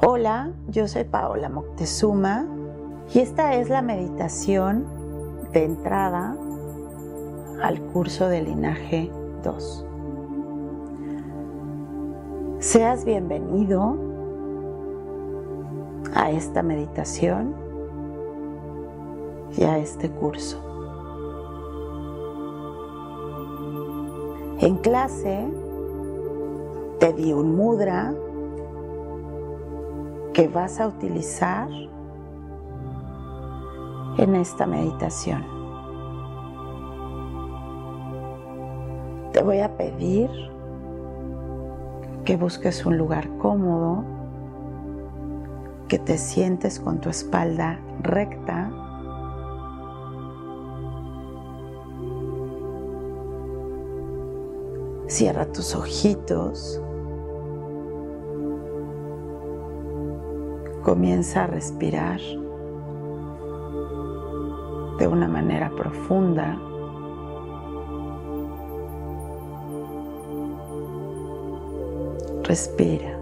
Hola, yo soy Paola Moctezuma y esta es la meditación de entrada al curso de linaje 2. Seas bienvenido a esta meditación y a este curso. En clase te di un mudra que vas a utilizar en esta meditación. Te voy a pedir que busques un lugar cómodo, que te sientes con tu espalda recta. Cierra tus ojitos. Comienza a respirar de una manera profunda. Respira.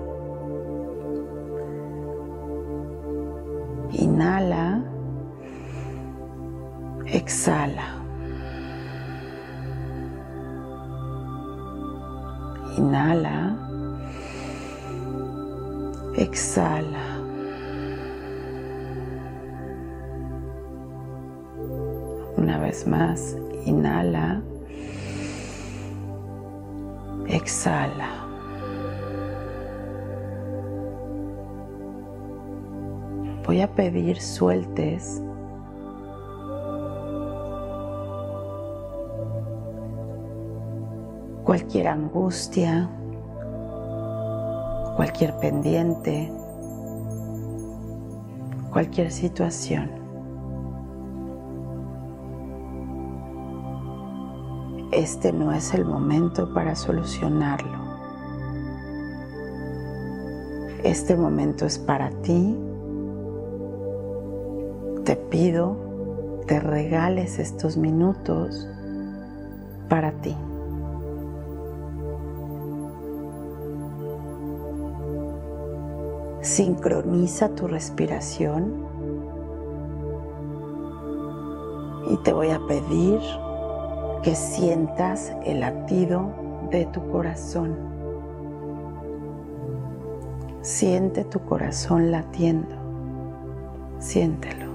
Inhala. Exhala. Inhala. Exhala. Una vez más, inhala. Exhala. Voy a pedir sueltes cualquier angustia, cualquier pendiente, cualquier situación. Este no es el momento para solucionarlo. Este momento es para ti. Te pido, te regales estos minutos para ti. Sincroniza tu respiración y te voy a pedir que sientas el latido de tu corazón. Siente tu corazón latiendo. Siéntelo.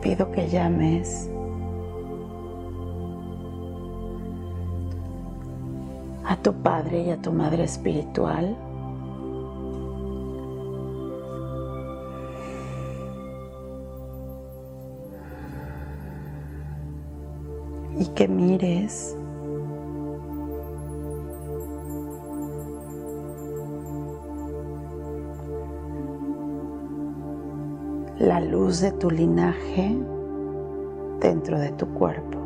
Pido que llames a tu padre y a tu madre espiritual. Y que mires la luz de tu linaje dentro de tu cuerpo.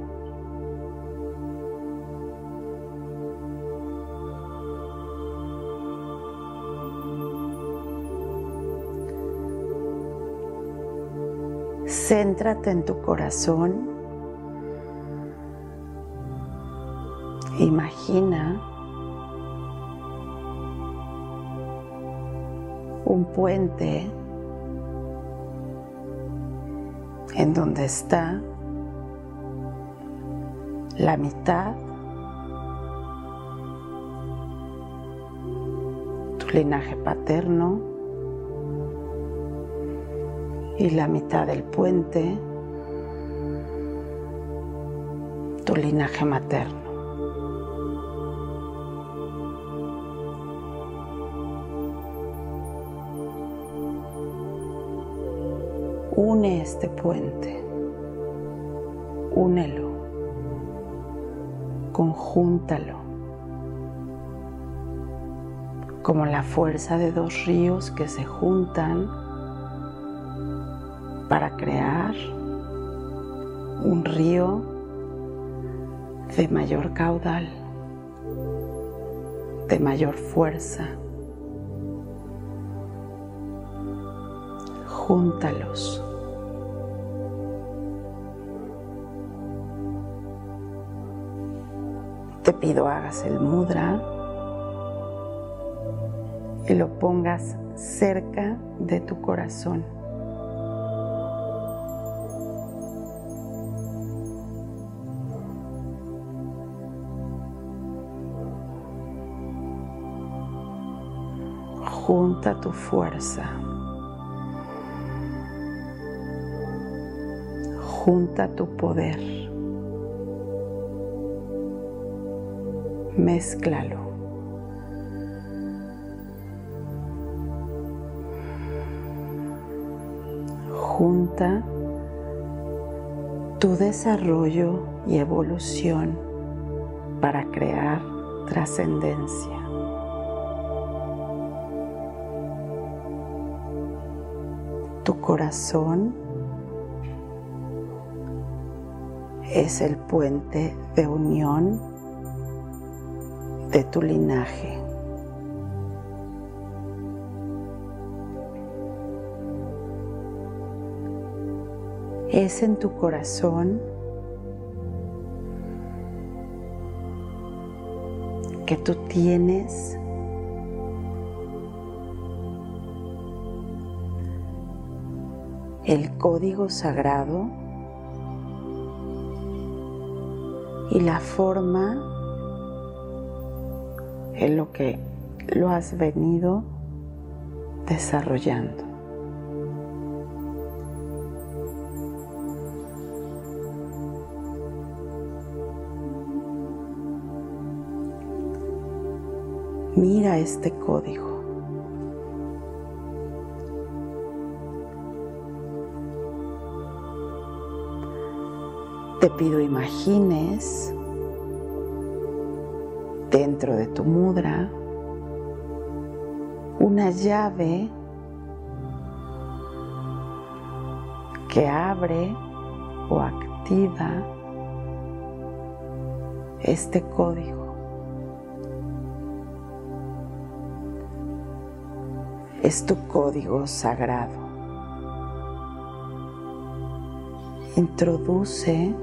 Céntrate en tu corazón. Imagina un puente en donde está la mitad tu linaje paterno y la mitad del puente tu linaje materno. une este puente, únelo, conjúntalo, como la fuerza de dos ríos que se juntan para crear un río de mayor caudal, de mayor fuerza. Júntalos. Hagas el mudra y lo pongas cerca de tu corazón. Junta tu fuerza. Junta tu poder. Mézclalo. Junta tu desarrollo y evolución para crear trascendencia. Tu corazón es el puente de unión de tu linaje. Es en tu corazón que tú tienes el código sagrado y la forma en lo que lo has venido desarrollando. Mira este código. Te pido imagines de tu mudra una llave que abre o activa este código. Es tu código sagrado. Introduce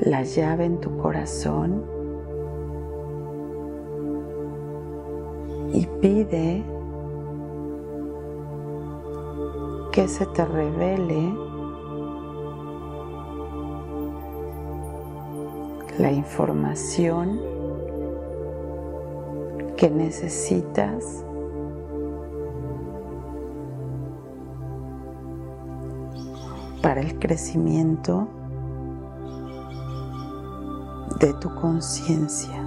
la llave en tu corazón y pide que se te revele la información que necesitas para el crecimiento de tu conciencia.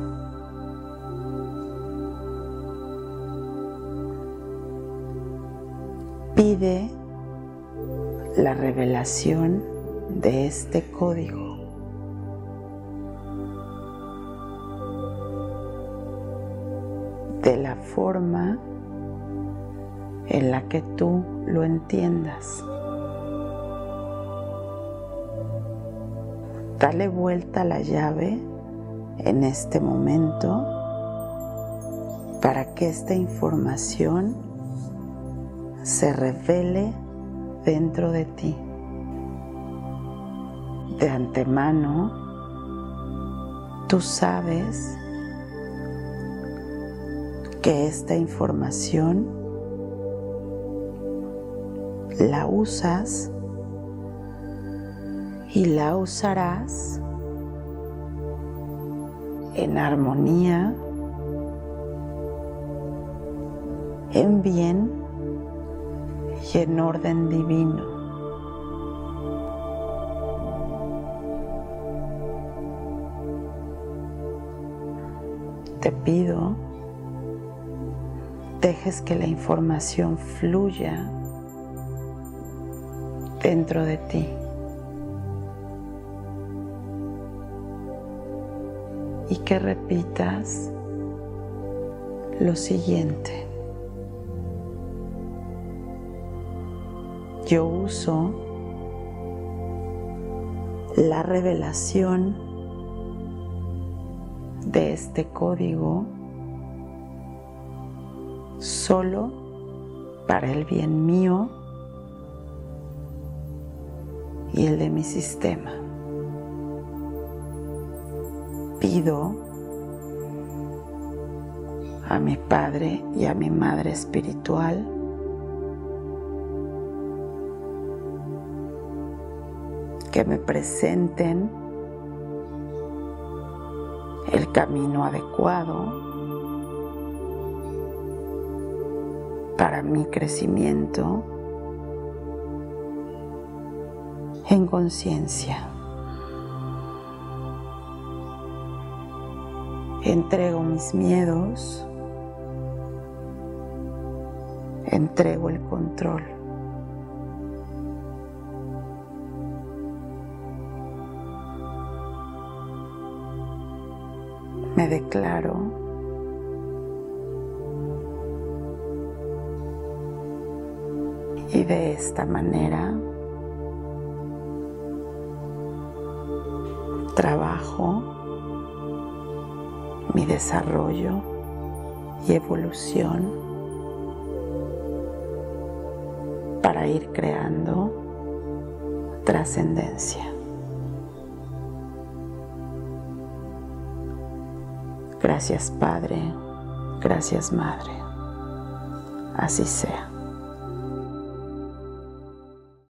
La revelación de este código. de la forma en la que tú lo entiendas. Dale vuelta a la llave en este momento para que esta información se revele dentro de ti. De antemano, tú sabes que esta información la usas y la usarás en armonía, en bien y en orden divino. Te pido dejes que la información fluya dentro de ti. Y que repitas lo siguiente. Yo uso la revelación de este código solo para el bien mío y el de mi sistema. Pido a mi Padre y a mi Madre Espiritual que me presenten el camino adecuado para mi crecimiento en conciencia. Entrego mis miedos, entrego el control. Me declaro y de esta manera trabajo mi desarrollo y evolución para ir creando trascendencia. Gracias Padre, gracias Madre. Así sea.